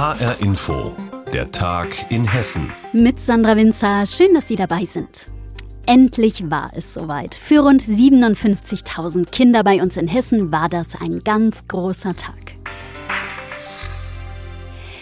HR Info, der Tag in Hessen. Mit Sandra Winzer, schön, dass Sie dabei sind. Endlich war es soweit. Für rund 57.000 Kinder bei uns in Hessen war das ein ganz großer Tag.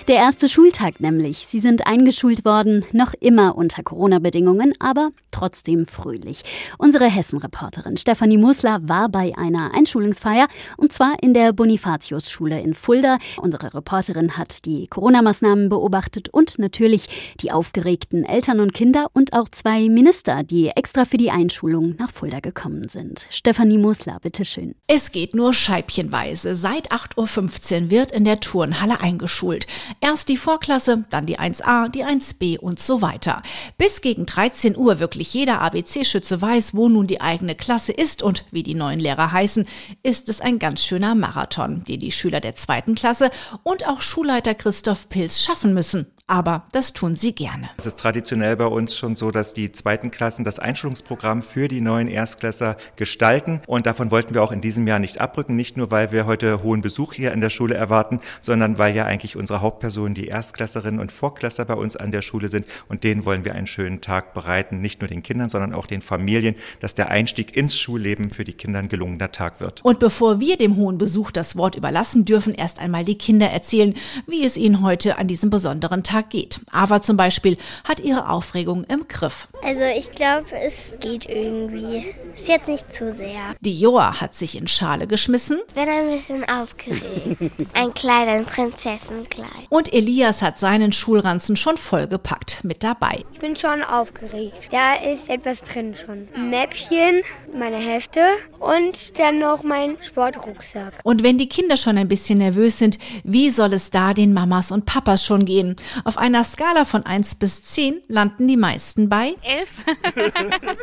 Der erste Schultag nämlich. Sie sind eingeschult worden, noch immer unter Corona-Bedingungen, aber trotzdem fröhlich. Unsere Hessen-Reporterin Stefanie Musler war bei einer Einschulungsfeier und zwar in der Bonifatius-Schule in Fulda. Unsere Reporterin hat die Corona-Maßnahmen beobachtet und natürlich die aufgeregten Eltern und Kinder und auch zwei Minister, die extra für die Einschulung nach Fulda gekommen sind. Stefanie Musler, bitteschön. Es geht nur scheibchenweise. Seit 8.15 Uhr wird in der Turnhalle eingeschult. Erst die Vorklasse, dann die 1a, die 1b und so weiter. Bis gegen 13 Uhr wirklich jeder ABC-Schütze weiß, wo nun die eigene Klasse ist und wie die neuen Lehrer heißen, ist es ein ganz schöner Marathon, den die Schüler der zweiten Klasse und auch Schulleiter Christoph Pilz schaffen müssen aber das tun sie gerne. Es ist traditionell bei uns schon so, dass die zweiten Klassen das Einschulungsprogramm für die neuen Erstklässer gestalten und davon wollten wir auch in diesem Jahr nicht abrücken, nicht nur weil wir heute hohen Besuch hier in der Schule erwarten, sondern weil ja eigentlich unsere Hauptpersonen die Erstklässerinnen und Vorklässer bei uns an der Schule sind und denen wollen wir einen schönen Tag bereiten, nicht nur den Kindern, sondern auch den Familien, dass der Einstieg ins Schulleben für die Kinder ein gelungener Tag wird. Und bevor wir dem hohen Besuch das Wort überlassen dürfen, erst einmal die Kinder erzählen, wie es ihnen heute an diesem besonderen Tag Tag geht. Ava zum Beispiel hat ihre Aufregung im Griff. Also ich glaube, es geht irgendwie. Ist jetzt nicht zu sehr. Die Joa hat sich in Schale geschmissen. Bin ein bisschen aufgeregt. ein kleines Prinzessenkleid. Und Elias hat seinen Schulranzen schon vollgepackt mit dabei. Ich bin schon aufgeregt. Da ist etwas drin schon. Ein Mäppchen, meine Hefte und dann noch mein Sportrucksack. Und wenn die Kinder schon ein bisschen nervös sind, wie soll es da den Mamas und Papas schon gehen? Auf einer Skala von 1 bis 10 landen die meisten bei 11.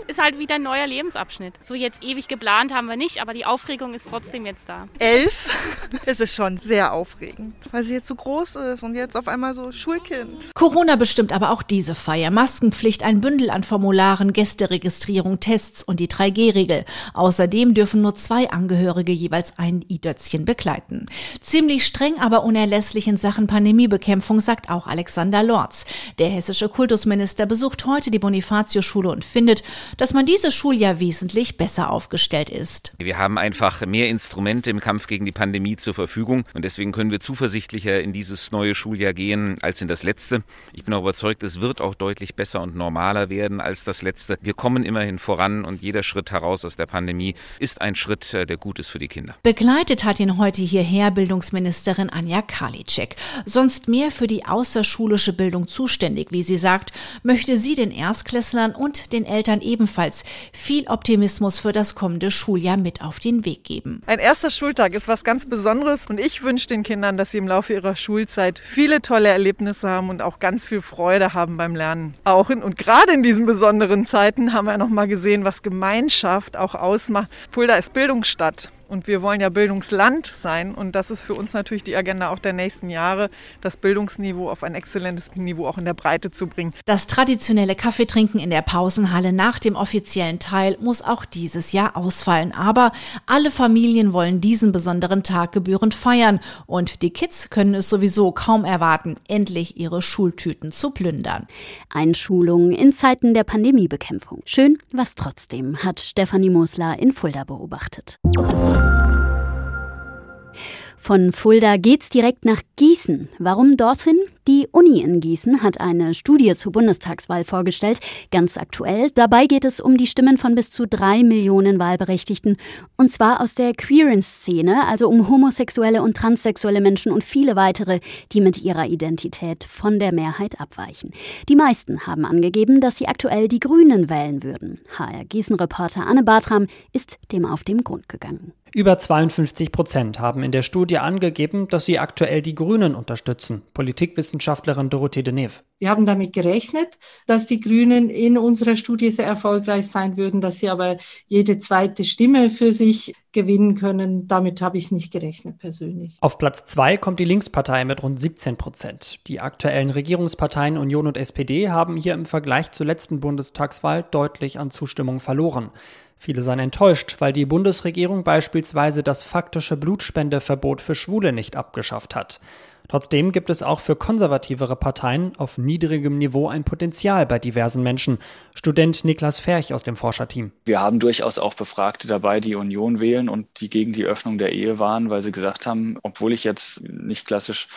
ist halt wieder ein neuer Lebensabschnitt. So jetzt ewig geplant haben wir nicht, aber die Aufregung ist trotzdem jetzt da. 11 ist es schon sehr aufregend, weil sie jetzt so groß ist und jetzt auf einmal so Schulkind. Corona bestimmt aber auch diese Feier. Maskenpflicht, ein Bündel an Formularen, Gästeregistrierung, Tests und die 3G-Regel. Außerdem dürfen nur zwei Angehörige jeweils ein i-Dötzchen begleiten. Ziemlich streng, aber unerlässlich in Sachen Pandemiebekämpfung, sagt auch Alex Alexander Lorz. Der hessische Kultusminister besucht heute die Bonifatio-Schule und findet, dass man dieses Schuljahr wesentlich besser aufgestellt ist. Wir haben einfach mehr Instrumente im Kampf gegen die Pandemie zur Verfügung und deswegen können wir zuversichtlicher in dieses neue Schuljahr gehen als in das letzte. Ich bin auch überzeugt, es wird auch deutlich besser und normaler werden als das letzte. Wir kommen immerhin voran und jeder Schritt heraus aus der Pandemie ist ein Schritt, äh, der gut ist für die Kinder. Begleitet hat ihn heute hierher Bildungsministerin Anja Karliczek. Sonst mehr für die Außerschule schulische Bildung zuständig. Wie sie sagt, möchte sie den Erstklässlern und den Eltern ebenfalls viel Optimismus für das kommende Schuljahr mit auf den Weg geben. Ein erster Schultag ist was ganz Besonderes und ich wünsche den Kindern, dass sie im Laufe ihrer Schulzeit viele tolle Erlebnisse haben und auch ganz viel Freude haben beim Lernen. Auch in, und gerade in diesen besonderen Zeiten haben wir noch mal gesehen, was Gemeinschaft auch ausmacht. Fulda ist Bildungsstadt und wir wollen ja Bildungsland sein. Und das ist für uns natürlich die Agenda auch der nächsten Jahre, das Bildungsniveau auf ein exzellentes Niveau auch in der Breite zu bringen. Das traditionelle Kaffeetrinken in der Pausenhalle nach dem offiziellen Teil muss auch dieses Jahr ausfallen. Aber alle Familien wollen diesen besonderen Tag gebührend feiern. Und die Kids können es sowieso kaum erwarten, endlich ihre Schultüten zu plündern. Einschulung in Zeiten der Pandemiebekämpfung. Schön, was trotzdem, hat Stefanie Mosler in Fulda beobachtet. Von Fulda geht's direkt nach Gießen. Warum dorthin? Die Uni in Gießen hat eine Studie zur Bundestagswahl vorgestellt, ganz aktuell. Dabei geht es um die Stimmen von bis zu drei Millionen Wahlberechtigten. Und zwar aus der queeren Szene, also um homosexuelle und transsexuelle Menschen und viele weitere, die mit ihrer Identität von der Mehrheit abweichen. Die meisten haben angegeben, dass sie aktuell die Grünen wählen würden. HR Gießen-Reporter Anne Bartram ist dem auf den Grund gegangen. Über 52 Prozent haben in der Studie angegeben, dass sie aktuell die Grünen unterstützen. Politikwissenschaftlerin Dorothee Deneve. Wir haben damit gerechnet, dass die Grünen in unserer Studie sehr erfolgreich sein würden, dass sie aber jede zweite Stimme für sich gewinnen können. Damit habe ich nicht gerechnet persönlich. Auf Platz zwei kommt die Linkspartei mit rund 17 Prozent. Die aktuellen Regierungsparteien Union und SPD haben hier im Vergleich zur letzten Bundestagswahl deutlich an Zustimmung verloren. Viele seien enttäuscht, weil die Bundesregierung beispielsweise das faktische Blutspendeverbot für Schwule nicht abgeschafft hat. Trotzdem gibt es auch für konservativere Parteien auf niedrigem Niveau ein Potenzial bei diversen Menschen. Student Niklas Ferch aus dem Forscherteam. Wir haben durchaus auch Befragte dabei, die Union wählen und die gegen die Öffnung der Ehe waren, weil sie gesagt haben, obwohl ich jetzt nicht klassisch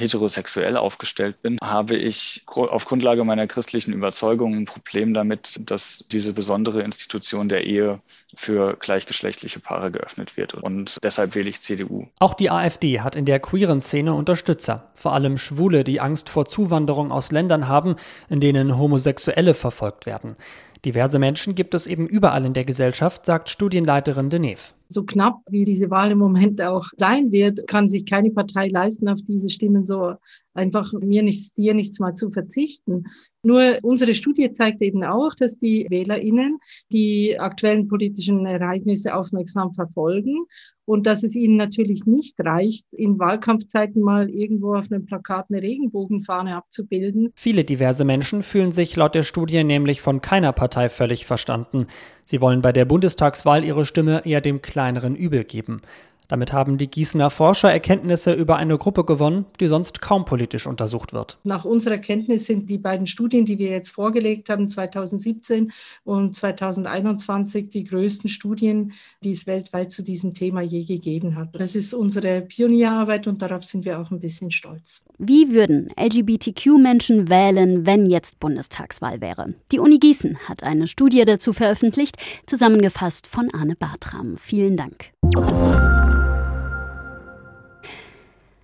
heterosexuell aufgestellt bin, habe ich auf Grundlage meiner christlichen Überzeugung ein Problem damit, dass diese besondere Institution der Ehe für gleichgeschlechtliche Paare geöffnet wird. Und deshalb wähle ich CDU. Auch die AfD hat in der queeren Szene Unterstützer, vor allem Schwule, die Angst vor Zuwanderung aus Ländern haben, in denen Homosexuelle verfolgt werden. Diverse Menschen gibt es eben überall in der Gesellschaft, sagt Studienleiterin Deneve. So knapp wie diese Wahl im Moment auch sein wird, kann sich keine Partei leisten, auf diese Stimmen so einfach mir nichts, dir nichts mal zu verzichten. Nur unsere Studie zeigt eben auch, dass die WählerInnen die aktuellen politischen Ereignisse aufmerksam verfolgen und dass es ihnen natürlich nicht reicht, in Wahlkampfzeiten mal irgendwo auf einem Plakat eine Regenbogenfahne abzubilden. Viele diverse Menschen fühlen sich laut der Studie nämlich von keiner Partei völlig verstanden. Sie wollen bei der Bundestagswahl ihre Stimme eher dem kleineren Übel geben. Damit haben die Gießener Forscher Erkenntnisse über eine Gruppe gewonnen, die sonst kaum politisch untersucht wird. Nach unserer Kenntnis sind die beiden Studien, die wir jetzt vorgelegt haben, 2017 und 2021, die größten Studien, die es weltweit zu diesem Thema je gegeben hat. Das ist unsere Pionierarbeit und darauf sind wir auch ein bisschen stolz. Wie würden LGBTQ-Menschen wählen, wenn jetzt Bundestagswahl wäre? Die Uni Gießen hat eine Studie dazu veröffentlicht, zusammengefasst von Arne Bartram. Vielen Dank.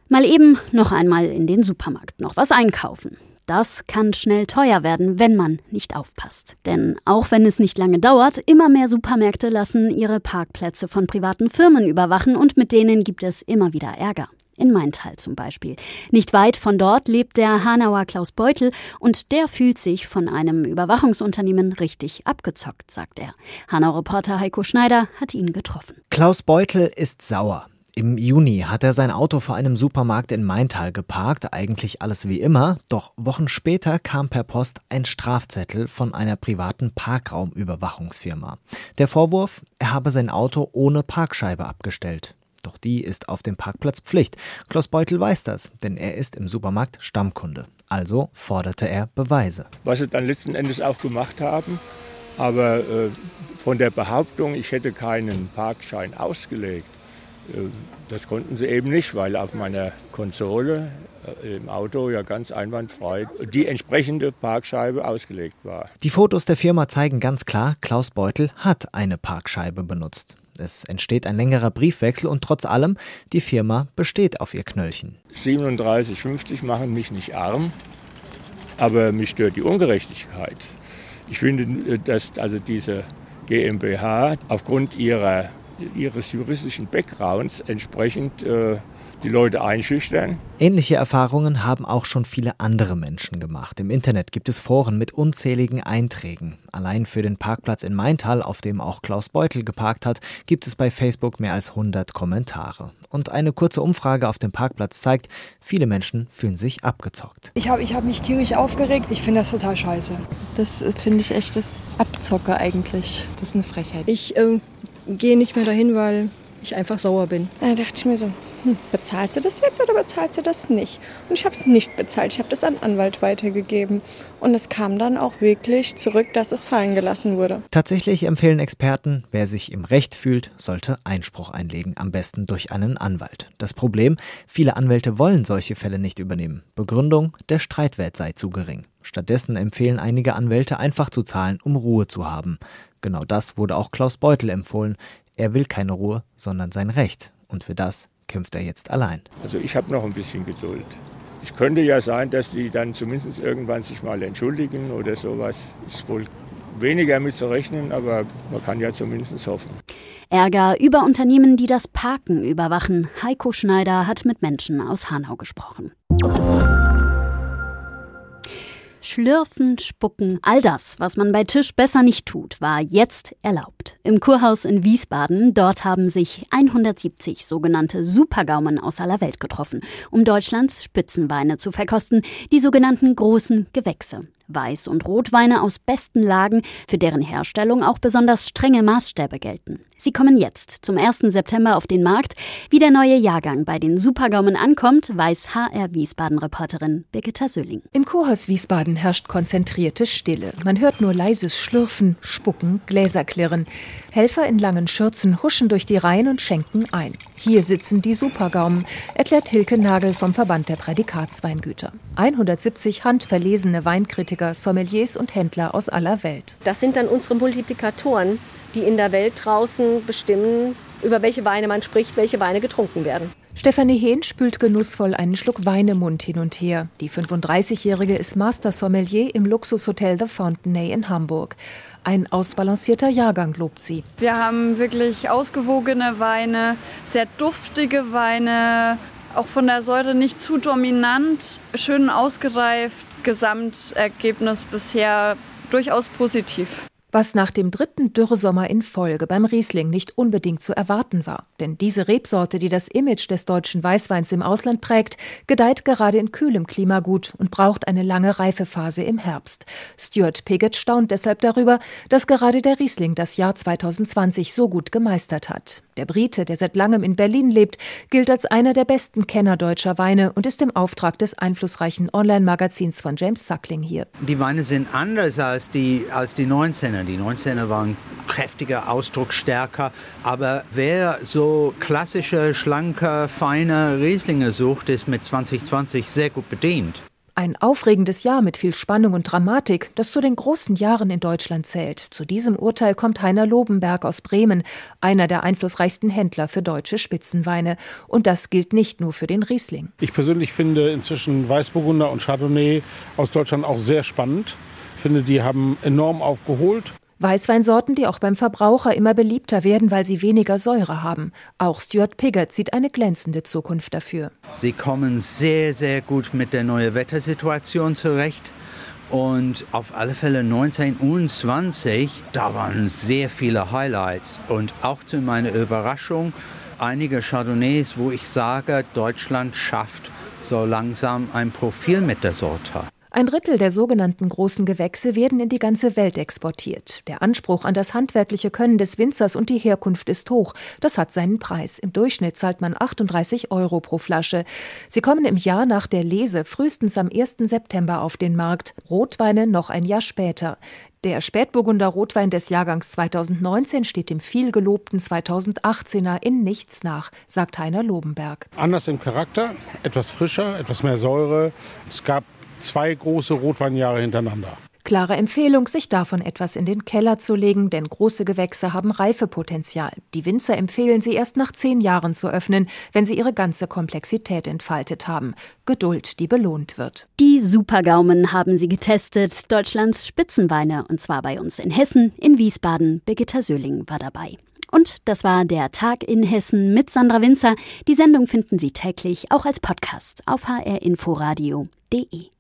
Mal eben noch einmal in den Supermarkt noch was einkaufen. Das kann schnell teuer werden, wenn man nicht aufpasst. Denn auch wenn es nicht lange dauert, immer mehr Supermärkte lassen ihre Parkplätze von privaten Firmen überwachen und mit denen gibt es immer wieder Ärger. In Maintal zum Beispiel. Nicht weit von dort lebt der Hanauer Klaus Beutel und der fühlt sich von einem Überwachungsunternehmen richtig abgezockt, sagt er. Hanau-Reporter Heiko Schneider hat ihn getroffen. Klaus Beutel ist sauer. Im Juni hat er sein Auto vor einem Supermarkt in Maintal geparkt, eigentlich alles wie immer, doch Wochen später kam per Post ein Strafzettel von einer privaten Parkraumüberwachungsfirma. Der Vorwurf, er habe sein Auto ohne Parkscheibe abgestellt. Doch die ist auf dem Parkplatz Pflicht. Klaus Beutel weiß das, denn er ist im Supermarkt Stammkunde. Also forderte er Beweise. Was sie dann letzten Endes auch gemacht haben, aber äh, von der Behauptung, ich hätte keinen Parkschein ausgelegt, das konnten sie eben nicht, weil auf meiner Konsole äh, im Auto ja ganz einwandfrei die entsprechende Parkscheibe ausgelegt war. Die Fotos der Firma zeigen ganz klar, Klaus Beutel hat eine Parkscheibe benutzt. Es entsteht ein längerer Briefwechsel und trotz allem, die Firma besteht auf ihr Knöllchen. 37,50 machen mich nicht arm, aber mich stört die Ungerechtigkeit. Ich finde, äh, dass also diese GmbH aufgrund ihrer ihres juristischen Backgrounds entsprechend äh, die Leute einschüchtern. Ähnliche Erfahrungen haben auch schon viele andere Menschen gemacht. Im Internet gibt es Foren mit unzähligen Einträgen. Allein für den Parkplatz in Maintal, auf dem auch Klaus Beutel geparkt hat, gibt es bei Facebook mehr als 100 Kommentare. Und eine kurze Umfrage auf dem Parkplatz zeigt, viele Menschen fühlen sich abgezockt. Ich habe ich hab mich tierisch aufgeregt. Ich finde das total scheiße. Das äh, finde ich echt das Abzocke eigentlich. Das ist eine Frechheit. Ich äh, gehe nicht mehr dahin, weil ich einfach sauer bin. Da dachte ich mir so, hm, bezahlst du das jetzt oder bezahlst du das nicht? Und ich habe es nicht bezahlt. Ich habe das an Anwalt weitergegeben. Und es kam dann auch wirklich zurück, dass es fallen gelassen wurde. Tatsächlich empfehlen Experten, wer sich im Recht fühlt, sollte Einspruch einlegen, am besten durch einen Anwalt. Das Problem, viele Anwälte wollen solche Fälle nicht übernehmen. Begründung, der Streitwert sei zu gering. Stattdessen empfehlen einige Anwälte einfach zu zahlen, um Ruhe zu haben. Genau das wurde auch Klaus Beutel empfohlen. Er will keine Ruhe, sondern sein Recht. Und für das kämpft er jetzt allein. Also ich habe noch ein bisschen Geduld. Es könnte ja sein, dass die dann zumindest irgendwann sich mal entschuldigen oder sowas. Ist wohl weniger mit zu rechnen, aber man kann ja zumindest hoffen. Ärger über Unternehmen, die das Parken überwachen. Heiko Schneider hat mit Menschen aus Hanau gesprochen. Schlürfen, Spucken, all das, was man bei Tisch besser nicht tut, war jetzt erlaubt. Erlebt. Im Kurhaus in Wiesbaden, dort haben sich 170 sogenannte Supergaumen aus aller Welt getroffen, um Deutschlands Spitzenweine zu verkosten, die sogenannten großen Gewächse. Weiß- und Rotweine aus besten Lagen, für deren Herstellung auch besonders strenge Maßstäbe gelten. Sie kommen jetzt zum 1. September auf den Markt. Wie der neue Jahrgang bei den Supergaumen ankommt, weiß HR Wiesbaden-Reporterin Birgitta Sölling. Im Kurhaus Wiesbaden herrscht konzentrierte Stille. Man hört nur leises Schlürfen, Spucken, Gläserklirren. Helfer in langen Schürzen huschen durch die Reihen und schenken ein. Hier sitzen die Supergaumen, erklärt Hilke Nagel vom Verband der Prädikatsweingüter. 170 handverlesene Weinkritiker, Sommeliers und Händler aus aller Welt. Das sind dann unsere Multiplikatoren, die in der Welt draußen bestimmen, über welche Weine man spricht, welche Weine getrunken werden. Stefanie Hehn spült genussvoll einen Schluck Wein im Mund hin und her. Die 35-Jährige ist Master Sommelier im Luxushotel The Fontenay in Hamburg. Ein ausbalancierter Jahrgang lobt sie. Wir haben wirklich ausgewogene Weine, sehr duftige Weine, auch von der Säure nicht zu dominant, schön ausgereift. Gesamtergebnis bisher durchaus positiv was nach dem dritten Dürresommer in Folge beim Riesling nicht unbedingt zu erwarten war. Denn diese Rebsorte, die das Image des deutschen Weißweins im Ausland prägt, gedeiht gerade in kühlem Klima gut und braucht eine lange Reifephase im Herbst. Stuart Piggott staunt deshalb darüber, dass gerade der Riesling das Jahr 2020 so gut gemeistert hat. Der Brite, der seit langem in Berlin lebt, gilt als einer der besten Kenner deutscher Weine und ist im Auftrag des einflussreichen Online-Magazins von James Suckling hier. Die Weine sind anders als die, als die 19er. Die 19er waren kräftiger, ausdrucksstärker. Aber wer so klassische, schlanke, feine Rieslinge sucht, ist mit 2020 sehr gut bedient. Ein aufregendes Jahr mit viel Spannung und Dramatik, das zu den großen Jahren in Deutschland zählt. Zu diesem Urteil kommt Heiner Lobenberg aus Bremen, einer der einflussreichsten Händler für deutsche Spitzenweine. Und das gilt nicht nur für den Riesling. Ich persönlich finde inzwischen Weißburgunder und Chardonnay aus Deutschland auch sehr spannend. Ich finde, die haben enorm aufgeholt. Weißweinsorten, die auch beim Verbraucher immer beliebter werden, weil sie weniger Säure haben. Auch Stuart Piggott sieht eine glänzende Zukunft dafür. Sie kommen sehr, sehr gut mit der neuen Wettersituation zurecht. Und auf alle Fälle 19 und 20, da waren sehr viele Highlights. Und auch zu meiner Überraschung, einige Chardonnays, wo ich sage, Deutschland schafft so langsam ein Profil mit der Sorte. Ein Drittel der sogenannten großen Gewächse werden in die ganze Welt exportiert. Der Anspruch an das handwerkliche Können des Winzers und die Herkunft ist hoch. Das hat seinen Preis. Im Durchschnitt zahlt man 38 Euro pro Flasche. Sie kommen im Jahr nach der Lese frühestens am 1. September auf den Markt. Rotweine noch ein Jahr später. Der Spätburgunder Rotwein des Jahrgangs 2019 steht dem vielgelobten 2018er in nichts nach, sagt Heiner Lobenberg. Anders im Charakter, etwas frischer, etwas mehr Säure. Es gab zwei große Rotweinjahre hintereinander. Klare Empfehlung, sich davon etwas in den Keller zu legen, denn große Gewächse haben Reifepotenzial. Die Winzer empfehlen sie erst nach zehn Jahren zu öffnen, wenn sie ihre ganze Komplexität entfaltet haben. Geduld, die belohnt wird. Die Supergaumen haben sie getestet, Deutschlands Spitzenweine, und zwar bei uns in Hessen, in Wiesbaden. Birgitta Söhling war dabei. Und das war der Tag in Hessen mit Sandra Winzer. Die Sendung finden Sie täglich auch als Podcast auf hrinforadio.de.